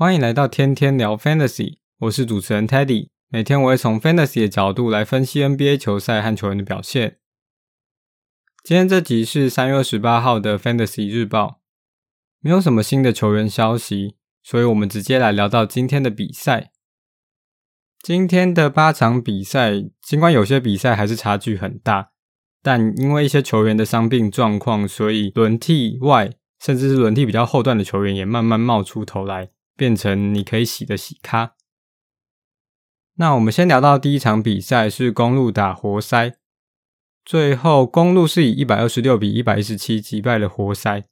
欢迎来到天天聊 Fantasy，我是主持人 Teddy。每天我会从 Fantasy 的角度来分析 NBA 球赛和球员的表现。今天这集是三月二十八号的 Fantasy 日报，没有什么新的球员消息，所以我们直接来聊到今天的比赛。今天的八场比赛，尽管有些比赛还是差距很大，但因为一些球员的伤病状况，所以轮替外，甚至是轮替比较后段的球员也慢慢冒出头来，变成你可以洗的洗咖。那我们先聊到第一场比赛是公路打活塞。最后，公路是以一百二十六比一百一十七击败了活塞，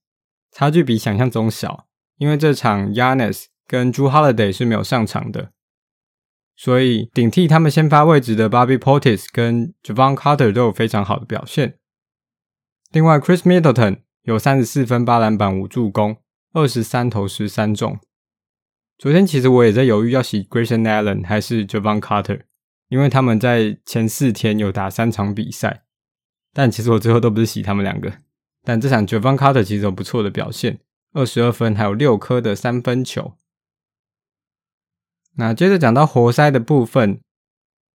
差距比想象中小。因为这场 Yanis 跟 j e Holiday 是没有上场的，所以顶替他们先发位置的 Bobby Portis 跟 Javon Carter 都有非常好的表现。另外，Chris Middleton 有三十四分、八篮板、五助攻、二十三投十三中。昨天其实我也在犹豫要洗 Grayson Allen 还是 Jevon Carter，因为他们在前四天有打三场比赛。但其实我最后都不是洗他们两个，但这场 Jevon Carter 其实有不错的表现，二十二分，还有六颗的三分球。那接着讲到活塞的部分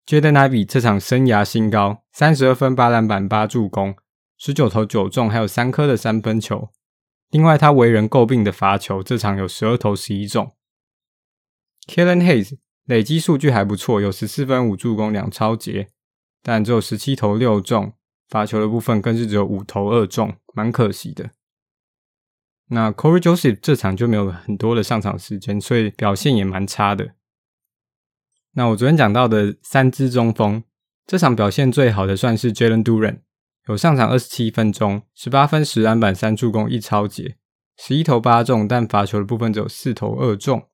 ，Jaden Ivey 这场生涯新高，三十二分，八篮板，八助攻，十九投九中，还有三颗的三分球。另外，他为人诟病的罚球，这场有十二投十一中。Killian Hayes 累积数据还不错，有十四分，五助攻，两抄截，但只有十七投六中。罚球的部分更是只有五投二中，蛮可惜的。那 Corey Joseph 这场就没有很多的上场时间，所以表现也蛮差的。那我昨天讲到的三支中锋，这场表现最好的算是 Jalen Duren，有上场二十七分钟，十八分、十篮板、三助攻、一抄截，十一投八中，但罚球的部分只有四投二中。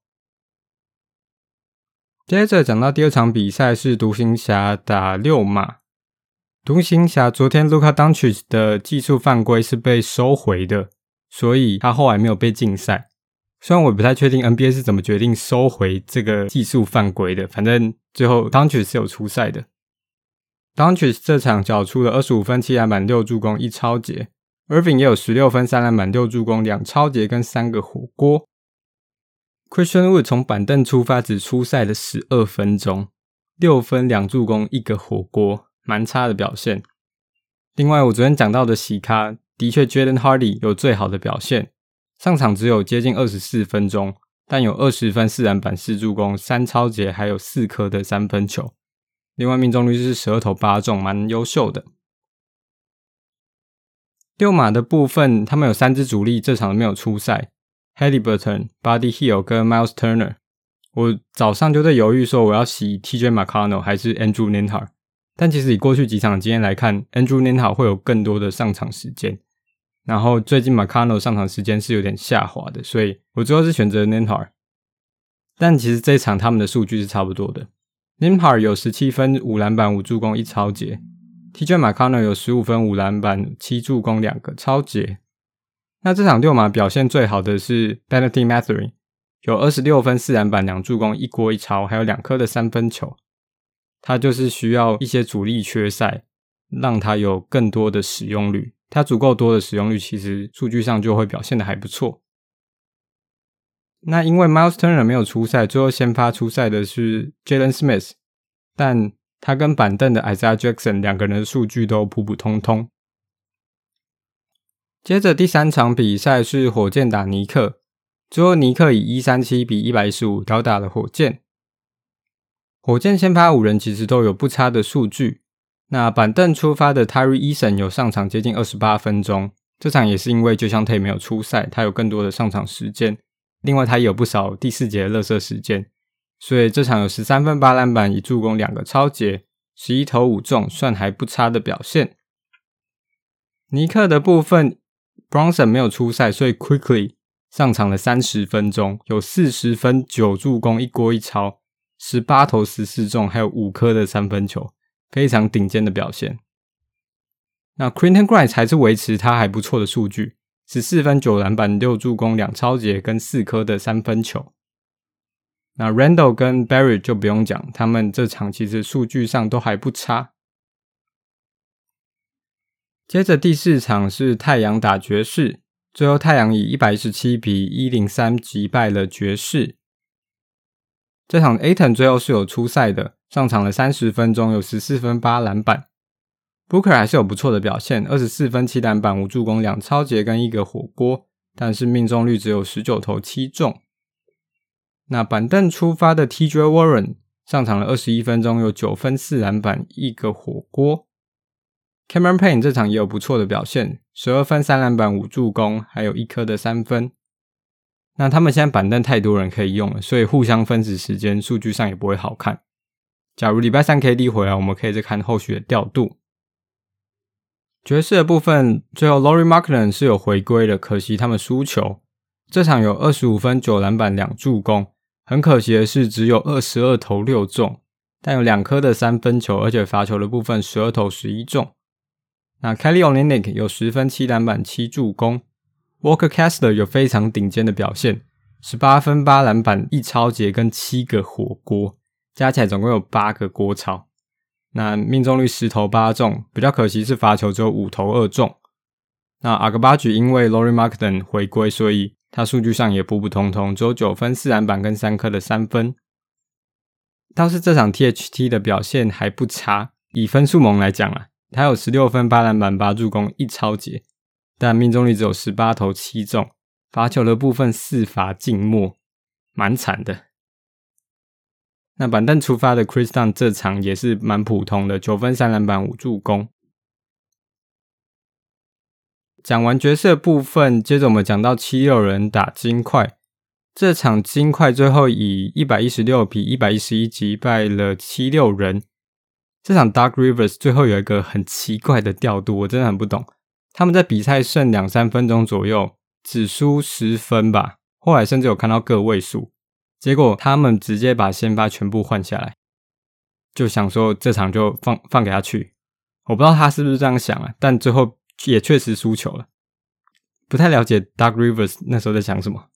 接着讲到第二场比赛是独行侠打六马。独行侠昨天卢卡东契奇的技术犯规是被收回的，所以他后来没有被禁赛。虽然我不太确定 NBA 是怎么决定收回这个技术犯规的，反正最后东契奇是有出赛的。东契奇这场缴出了二十五分、七篮板、六助攻、一抄截。Irving 也有十六分、三篮板、六助攻、两抄截跟三个火锅。Christian Wood 从板凳出发，只出赛了十二分钟，六分、两助攻、一个火锅。蛮差的表现。另外，我昨天讲到的喜咖，的确，Jaden Hardy 有最好的表现，上场只有接近二十四分钟，但有二十分、四篮板、四助攻、三抄截，还有四颗的三分球。另外，命中率是十二投八中，蛮优秀的。六马的部分，他们有三支主力这场没有出赛：Haliburton、Buddy Hield 跟 Miles Turner。我早上就在犹豫说，我要洗 TJ McConnell 还是 Andrew Ninhar，。但其实以过去几场经验来看，Andrew Ninhar 会有更多的上场时间。然后最近 McConnell 上场时间是有点下滑的，所以我最后是选择 Ninhar，。但其实这一场他们的数据是差不多的，Ninhar 有十七分、五篮板、五助攻、一抄截；TJ McConnell 有十五分、五篮板、七助攻、两个抄截。那这场六马表现最好的是 Benedict Mathurin，有二十六分、四篮板、两助攻、一锅一抄，还有两颗的三分球。他就是需要一些主力缺赛，让他有更多的使用率。他足够多的使用率，其实数据上就会表现得还不错。那因为 Miles Turner 没有出赛，最后先发出赛的是 Jalen Smith，但他跟板凳的 Isaiah Jackson 两个人的数据都普普通通。接着第三场比赛是火箭打尼克，最后尼克以一三七比一百一十五吊打了火箭。火箭先发五人其实都有不差的数据。那板凳出发的 Terry Eason 有上场接近二十八分钟，这场也是因为就像 Tate 没有出赛，他有更多的上场时间。另外，他也有不少第四节的垃圾时间，所以这场有十三分、八篮板、一助攻、两个超节、十一投五中，算还不差的表现。尼克的部分 Bronson 没有出赛，所以 Quickly 上场了三十分钟，有四十分、九助攻、一锅一抄。十八投十四中，还有五颗的三分球，非常顶尖的表现。那 Quentin Grimes 还是维持他还不错的数据，十四分九篮板六助攻两抄截跟四颗的三分球。那 Randall 跟 Barry 就不用讲，他们这场其实数据上都还不差。接着第四场是太阳打爵士，最后太阳以一百一十七比一零三击败了爵士。这场 Aton 最后是有出赛的，上场了三十分钟，有十四分八篮板。Booker 还是有不错的表现，二十四分七篮板五助攻两抄截跟一个火锅，但是命中率只有十九投七中。那板凳出发的 TJ Warren 上场了二十一分钟，有九分四篮板一个火锅。Cameron Payne 这场也有不错的表现，十二分三篮板五助攻，还有一颗的三分。那他们现在板凳太多人可以用了，所以互相分食时间，数据上也不会好看。假如礼拜三 KD 回来，我们可以再看后续的调度。爵士的部分，最后 Lauri Markkanen 是有回归的，可惜他们输球。这场有二十五分九篮板两助攻。很可惜的是，只有二十二投六中，但有两颗的三分球，而且罚球的部分十二投十一中。那 Kelly Olynyk 有十分七篮板七助攻，Walker Kessler 有非常顶尖的表现，十八分八篮板一抄截跟七个火锅，加起来总共有八个锅抄。那命中率十投八中，比较可惜是罚球只有五投二中。那 agbaj 因为 Lori Markkanen 回归，所以他数据上也普普通通，只有九分、四篮板跟三颗的三分。倒是这场 THT 的表现还不差，以分数盟来讲啊，他有十六分、八篮板、八助攻、一抄截，但命中率只有十八投七中，罚球的部分四罚静默，蛮惨的。那板凳出发的 Kris Dunn 这场也是蛮普通的，九分、三篮板、五助攻。讲完角色部分，接着我们讲到七六人打金块。这场金块最后以一百一十六比一百一十一击败了七六人。这场 Dark Rivers 最后有一个很奇怪的调度，我真的很不懂。他们在比赛剩两三分钟左右，只输十分吧，后来甚至有看到个位数。结果他们直接把先发全部换下来，就想说这场就放放给他去。我不知道他是不是这样想啊，但最后。也确实输球了，不太了解 Dark Rivers 那时候在想什么。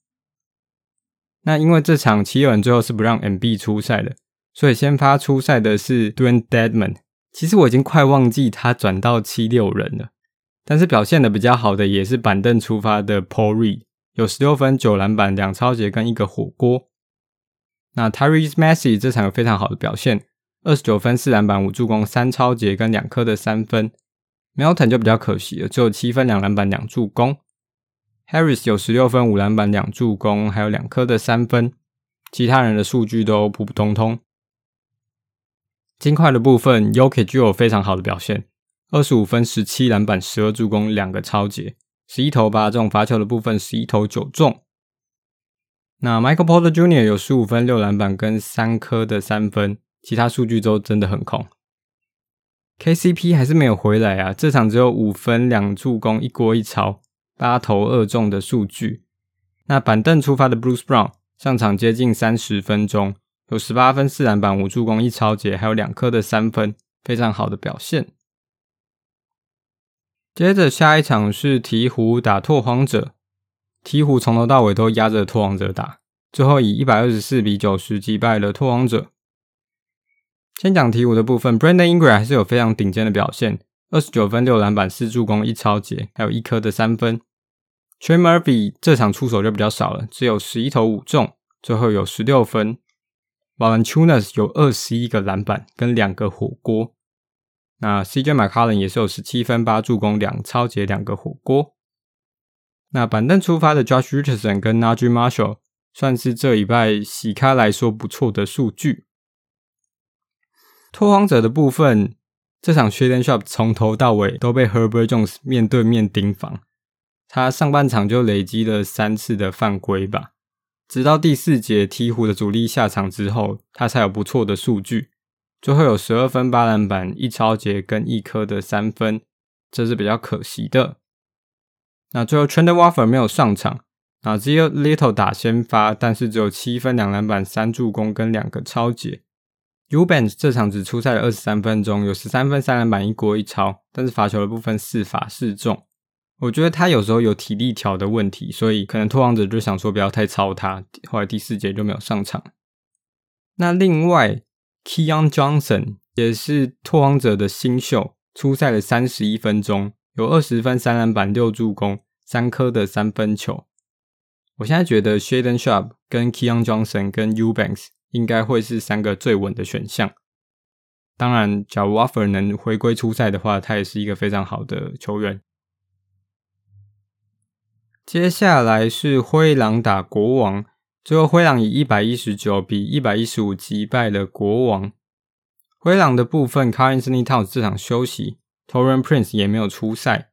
那因为这场七六人最后是不让 MB 出赛的，所以先发出赛的是 Dwayne Dedmon。其实我已经快忘记他转到七六人了，但是表现的比较好的也是板凳出发的 Paul Reed，有十六分、九篮板、两超节跟一个火锅。那 t y r e s Maxey 这场有非常好的表现，二十九分、四篮板、五助攻、三超节跟两颗的三分。Melton 就比较可惜了，只有七分两篮板两助攻。Harris 有十六分五篮板两助攻，还有两颗的三分。其他人的数据都普普通通。金块的部分，Jokic 就有非常好的表现，二十五分十七篮板十二助攻两个超节，十一投八中，罚球的部分十一投九中。那 Michael Porter Jr. 有十五分六篮板跟三颗的三分，其他数据都真的很空。KCP 还是没有回来啊！这场只有五分两助攻一锅一抄，八投二中的数据。那板凳出发的 Bruce Brown 上场接近三十分钟，有十八分四篮板五助攻一抄截，还有两颗的三分，非常好的表现。接着下一场是鹈鹕打拓荒者，鹈鹕从头到尾都压着拓荒者打，最后以一百二十四比九十击败了拓荒者。先讲鹈鹕的部分，Brandon Ingram 还是有非常顶尖的表现，二十九分六篮板四助攻一抄截，还有一颗的三分。Trey Murphy 这场出手就比较少了，只有十一投五中，最后有十六分。Valanciunas 有二十一个篮板跟两个火锅。那 CJ McCollum 也是有十七分八助攻两抄截两个火锅。那板凳出发的 Josh Richardson 跟 Naji Marshall 算是这礼拜洗开来说不错的数据。拓荒者的部分，这场 Shaedon Sharp 从头到尾都被 Herbert Jones 面对面盯防，他上半场就累积了三次的犯规吧，直到第四节鹈鹕的主力下场之后，他才有不错的数据，最后有十二分八篮板一抄截跟一颗的三分，这是比较可惜的。那最后 Trendon Watford 没有上场，啊，只有 Little 打先发，但是只有七分两篮板三助攻跟两个抄截。Eubanks 这场只出赛了二十三分钟，有十三分、三篮板、一锅一抄，但是罚球的部分四罚四中。我觉得他有时候有体力条的问题，所以可能拓荒者就想说不要太操他，后来第四节就没有上场。那另外，Keyon Johnson 也是拓荒者的新秀，出赛了三十一分钟，有二十分、三篮板、六助攻、三颗的三分球。我现在觉得 Shaedon Sharpe 跟 Keyon Johnson 跟 U Banks 应该会是三个最稳的选项。当然，假如 Watford 能回归出赛的话，他也是一个非常好的球员。接下来是灰狼打国王，最后灰狼以一百一十九比一百一十五击败了国王。灰狼的部分，Karl-Anthony Towns 这场休息，Taurean Prince 也没有出赛，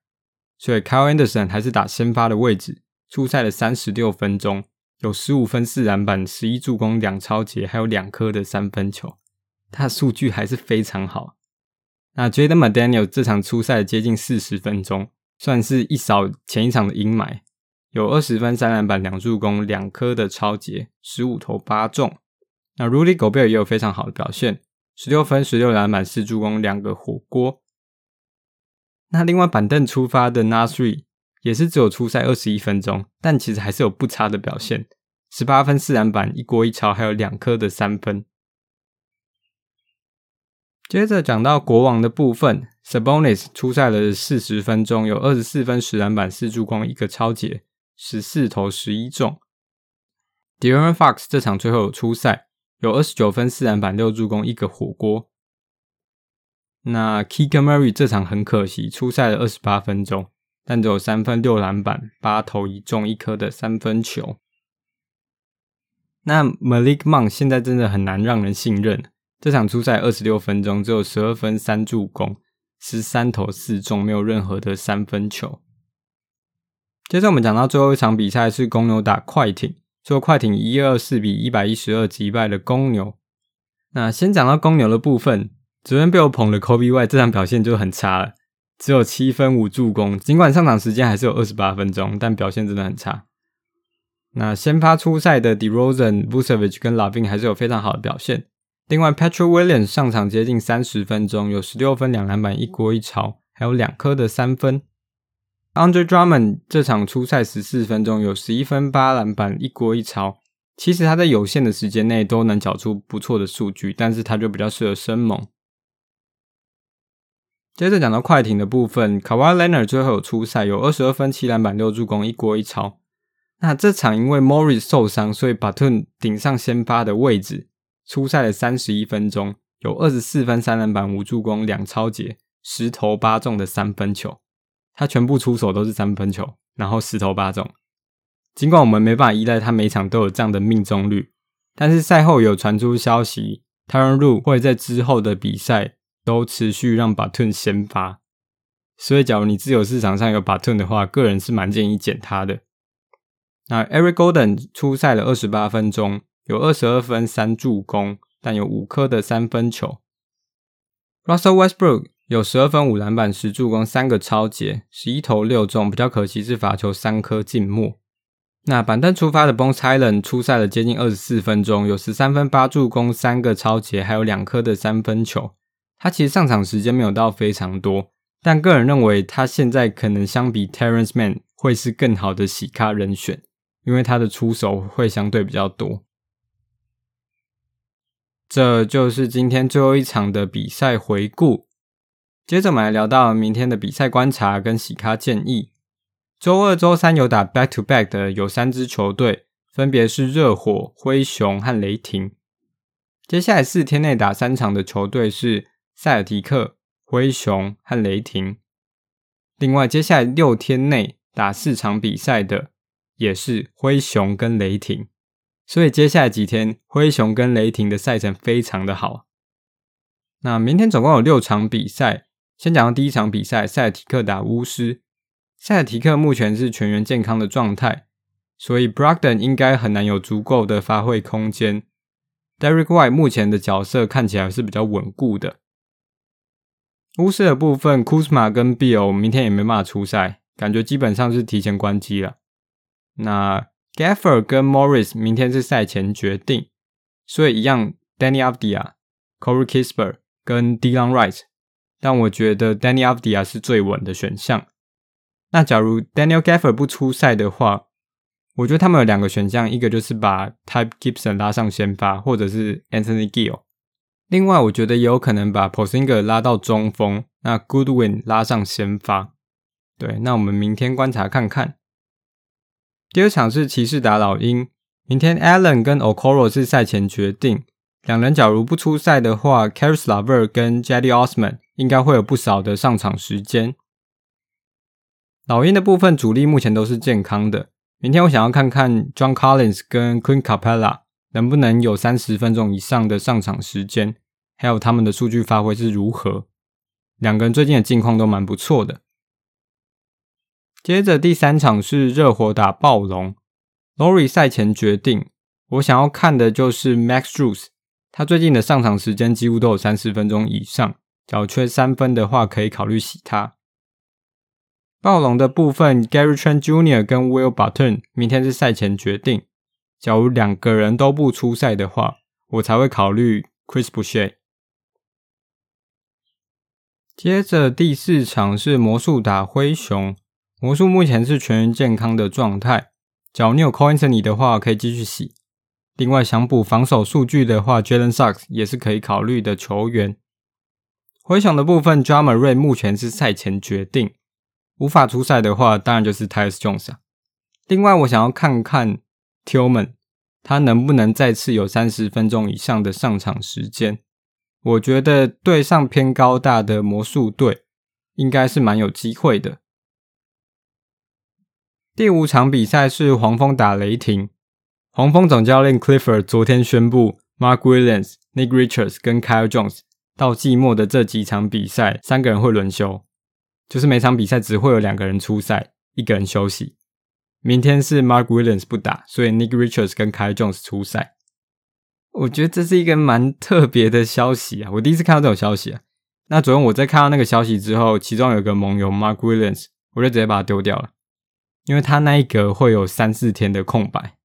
所以 Kyle Anderson 还是打先发的位置，出赛了三十六分钟，有十五分、四篮板、十一助攻、两抄截，还有两颗的三分球。他的数据还是非常好。那 Jaden McDaniel 这场出赛接近四十分钟，算是一扫前一场的阴霾，有二十分、三篮板、两助攻、两颗的超节，十五投八中。那 Rudy Gobert 也有非常好的表现，十六分、十六篮板、四助攻、两个火锅。那另外板凳出发的 Nasri 也是只有出赛二十一分钟，但其实还是有不差的表现，十八分、四篮板、一锅一抄，还有两颗的三分。接着讲到国王的部分，Sabonis 出赛了四十分钟，有二十四分、十篮板、四助攻、一个超节，十四投十一中。，Deron Fox 这场最后出赛，有二十九分、四篮板、六助攻、一个火锅。那 Keegan Murray 这场很可惜，出赛了二十八分钟，但只有三分、六篮板、八投一中、一颗的三分球。那 Malik Monk 现在真的很难让人信任。这场出赛二十六分钟，只有十二分、三助攻、十三投四中，没有任何的三分球。接着我们讲到最后一场比赛是公牛打快艇，最后快艇一二四比一百一十二击败了公牛。那先讲到公牛的部分，昨天被我捧的 Coby White 这场表现就很差了，只有七分五助攻，尽管上场时间还是有二十八分钟，但表现真的很差。那先发出赛的 DeRozan、Vucevic 跟 Lavin 还是有非常好的表现。另外，Patrick Williams 上场接近三十分钟，有十六分、两篮板、一锅一抄，还有两颗的三分。Andre Drummond 这场出赛十四分钟，有十一分、八篮板、一锅一抄。其实他在有限的时间内都能缴出不错的数据，但是他就比较适合生猛。接着讲到快艇的部分，Kawhi Leonard 最后有出赛，有二十二分、七篮板、六助攻、一锅一抄。那这场因为 Morris 受伤，所以 Buttun 顶上先发的位置。出赛了三十一分钟，有二十四分、三篮板、五助攻、两抄截、十投八中的三分球。他全部出手都是三分球，然后十投八中。尽管我们没办法依赖他每场都有这样的命中率，但是赛后有传出消息，Tyronn Lue 会在之后的比赛都持续让 Batum 先发。所以，假如你自由市场上有 Batum 的话，个人是蛮建议捡他的。那 Eric Gordon 出赛了二十八分钟。有二十二分三助攻，但有五颗的三分球。Russell Westbrook 有十二分五篮板十助攻三个抄截，十一投六中，比较可惜是罚球三颗进墨。那板凳出发的 Bones Hyland 出赛了接近二十四分钟，有十三分八助攻三个抄截，还有两颗的三分球。他其实上场时间没有到非常多，但个人认为他现在可能相比 Terrence Mann 会是更好的洗咖人选，因为他的出手会相对比较多。这就是今天最后一场的比赛回顾。接着我们来聊到明天的比赛观察跟洗咖建议。周二、周三有打 back to back 的有三支球队，分别是热火、灰熊和雷霆。接下来四天内打三场的球队是塞尔提克、灰熊和雷霆。另外，接下来六天内打四场比赛的也是灰熊跟雷霆。所以接下来几天，灰熊跟雷霆的赛程非常的好。那明天总共有六场比赛，先讲到第一场比赛，塞提克打巫师。塞提克目前是全员健康的状态，所以 Brogdon 应该很难有足够的发挥空间。Derrick White 目前的角色看起来是比较稳固的。巫师的部分，Kuzma 跟 Bill 明天也没办法出赛，感觉基本上是提前关机了。那 Gaffer 跟 Morris 明天是赛前决定，所以一样 Deni Avdia、Corey Kisper 跟 Delon Wright，但我觉得 Deni Avdija 是最稳的选项。那假如 Daniel Gaffer 不出赛的话，我觉得他们有两个选项，一个就是把 Tyke Gibson 拉上先发，或者是 Anthony Gill。另外，我觉得也有可能把 p o s i n g e r 拉到中锋，那 Goodwin 拉上先发。对，那我们明天观察看看。第二场是骑士打老鹰，明天 Allen 跟 Okoro 是赛前决定，两人假如不出赛的话 c a r i s l a v e r 跟 Jadi Osman 应该会有不少的上场时间。老鹰的部分主力目前都是健康的。明天我想要看看 John Collins 跟 Clint Capela 能不能有三十分钟以上的上场时间，还有他们的数据发挥是如何。两个人最近的近况都蛮不错的。接着第三场是热火打暴龙，Lori 赛前决定。我想要看的就是 Max Strus，他最近的上场时间几乎都有三十分钟以上。假如缺三分的话，可以考虑洗他。暴龙的部分，Gary Trent Jr. 跟 Will Barton 明天是赛前决定。假如两个人都不出赛的话，我才会考虑 Chris Boucher。接着第四场是魔术打灰熊。魔术目前是全员健康的状态，假如你有 Cole Anthony 的话，可以继续洗。另外想补防守数据的话，Jalen Suggs 也是可以考虑的球员。回想的部分，Ja Morant 目前是赛前决定，无法出赛的话，当然就是 Tyus Jones 啊。另外，我想要看看 Tillman 他能不能再次有三十分钟以上的上场时间。我觉得对上偏高大的魔术队，应该是蛮有机会的。第五场比赛是黄蜂打雷霆。黄蜂总教练 Clifford 昨天宣布，Mark Williams、Nick Richards 跟 Kyle Jones 到季末的这几场比赛，三个人会轮休，就是每场比赛只会有两个人出赛，一个人休息。明天是 Mark Williams 不打，所以 Nick Richards 跟 Kyle Jones 出赛。我觉得这是一个蛮特别的消息啊，我第一次看到这种消息啊。那昨天我在看到那个消息之后，其中有个盟友 Mark Williams，我就直接把它丢掉了。因为他那一格会有三四天的空白，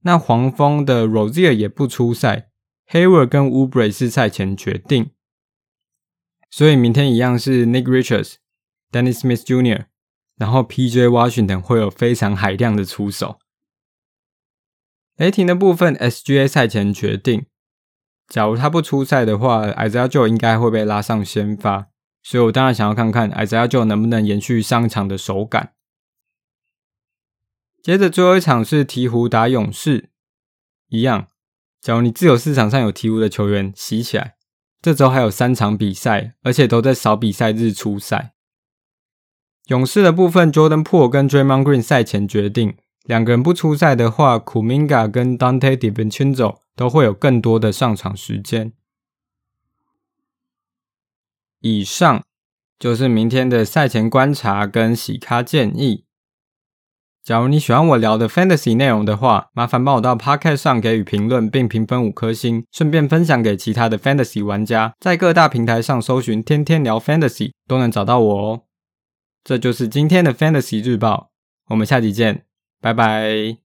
那黄蜂的 Rozier 也不出赛，Hayward 跟 Oubre 是赛前决定，所以明天一样是 Nick Richards、Dennis Smith Jr.，然后 PJ Washington 会有非常海量的出手。雷霆的部分 SGA 赛前决定，假如他不出赛的话，Isaiah Joe 应该会被拉上先发。所以我当然想要看看 Isaiah Joe 能不能延续上场的手感。接着最后一场是鹈鹕打勇士，一样。假如你自由市场上有鹈鹕的球员，洗起来。这周还有三场比赛，而且都在少比赛日出赛。勇士的部分，Jordan Poole 跟 Draymond Green 赛前决定，两个人不出赛的话，Kuminga 跟 Dante DiVincenzo 都会有更多的上场时间。以上就是明天的赛前观察跟洗咖建议。假如你喜欢我聊的 Fantasy 内容的话，麻烦帮我到 Podcast 上给予评论并评分五颗星，顺便分享给其他的 Fantasy 玩家。在各大平台上搜寻“天天聊 Fantasy” 都能找到我哦。这就是今天的 Fantasy 日报，我们下集见，拜拜。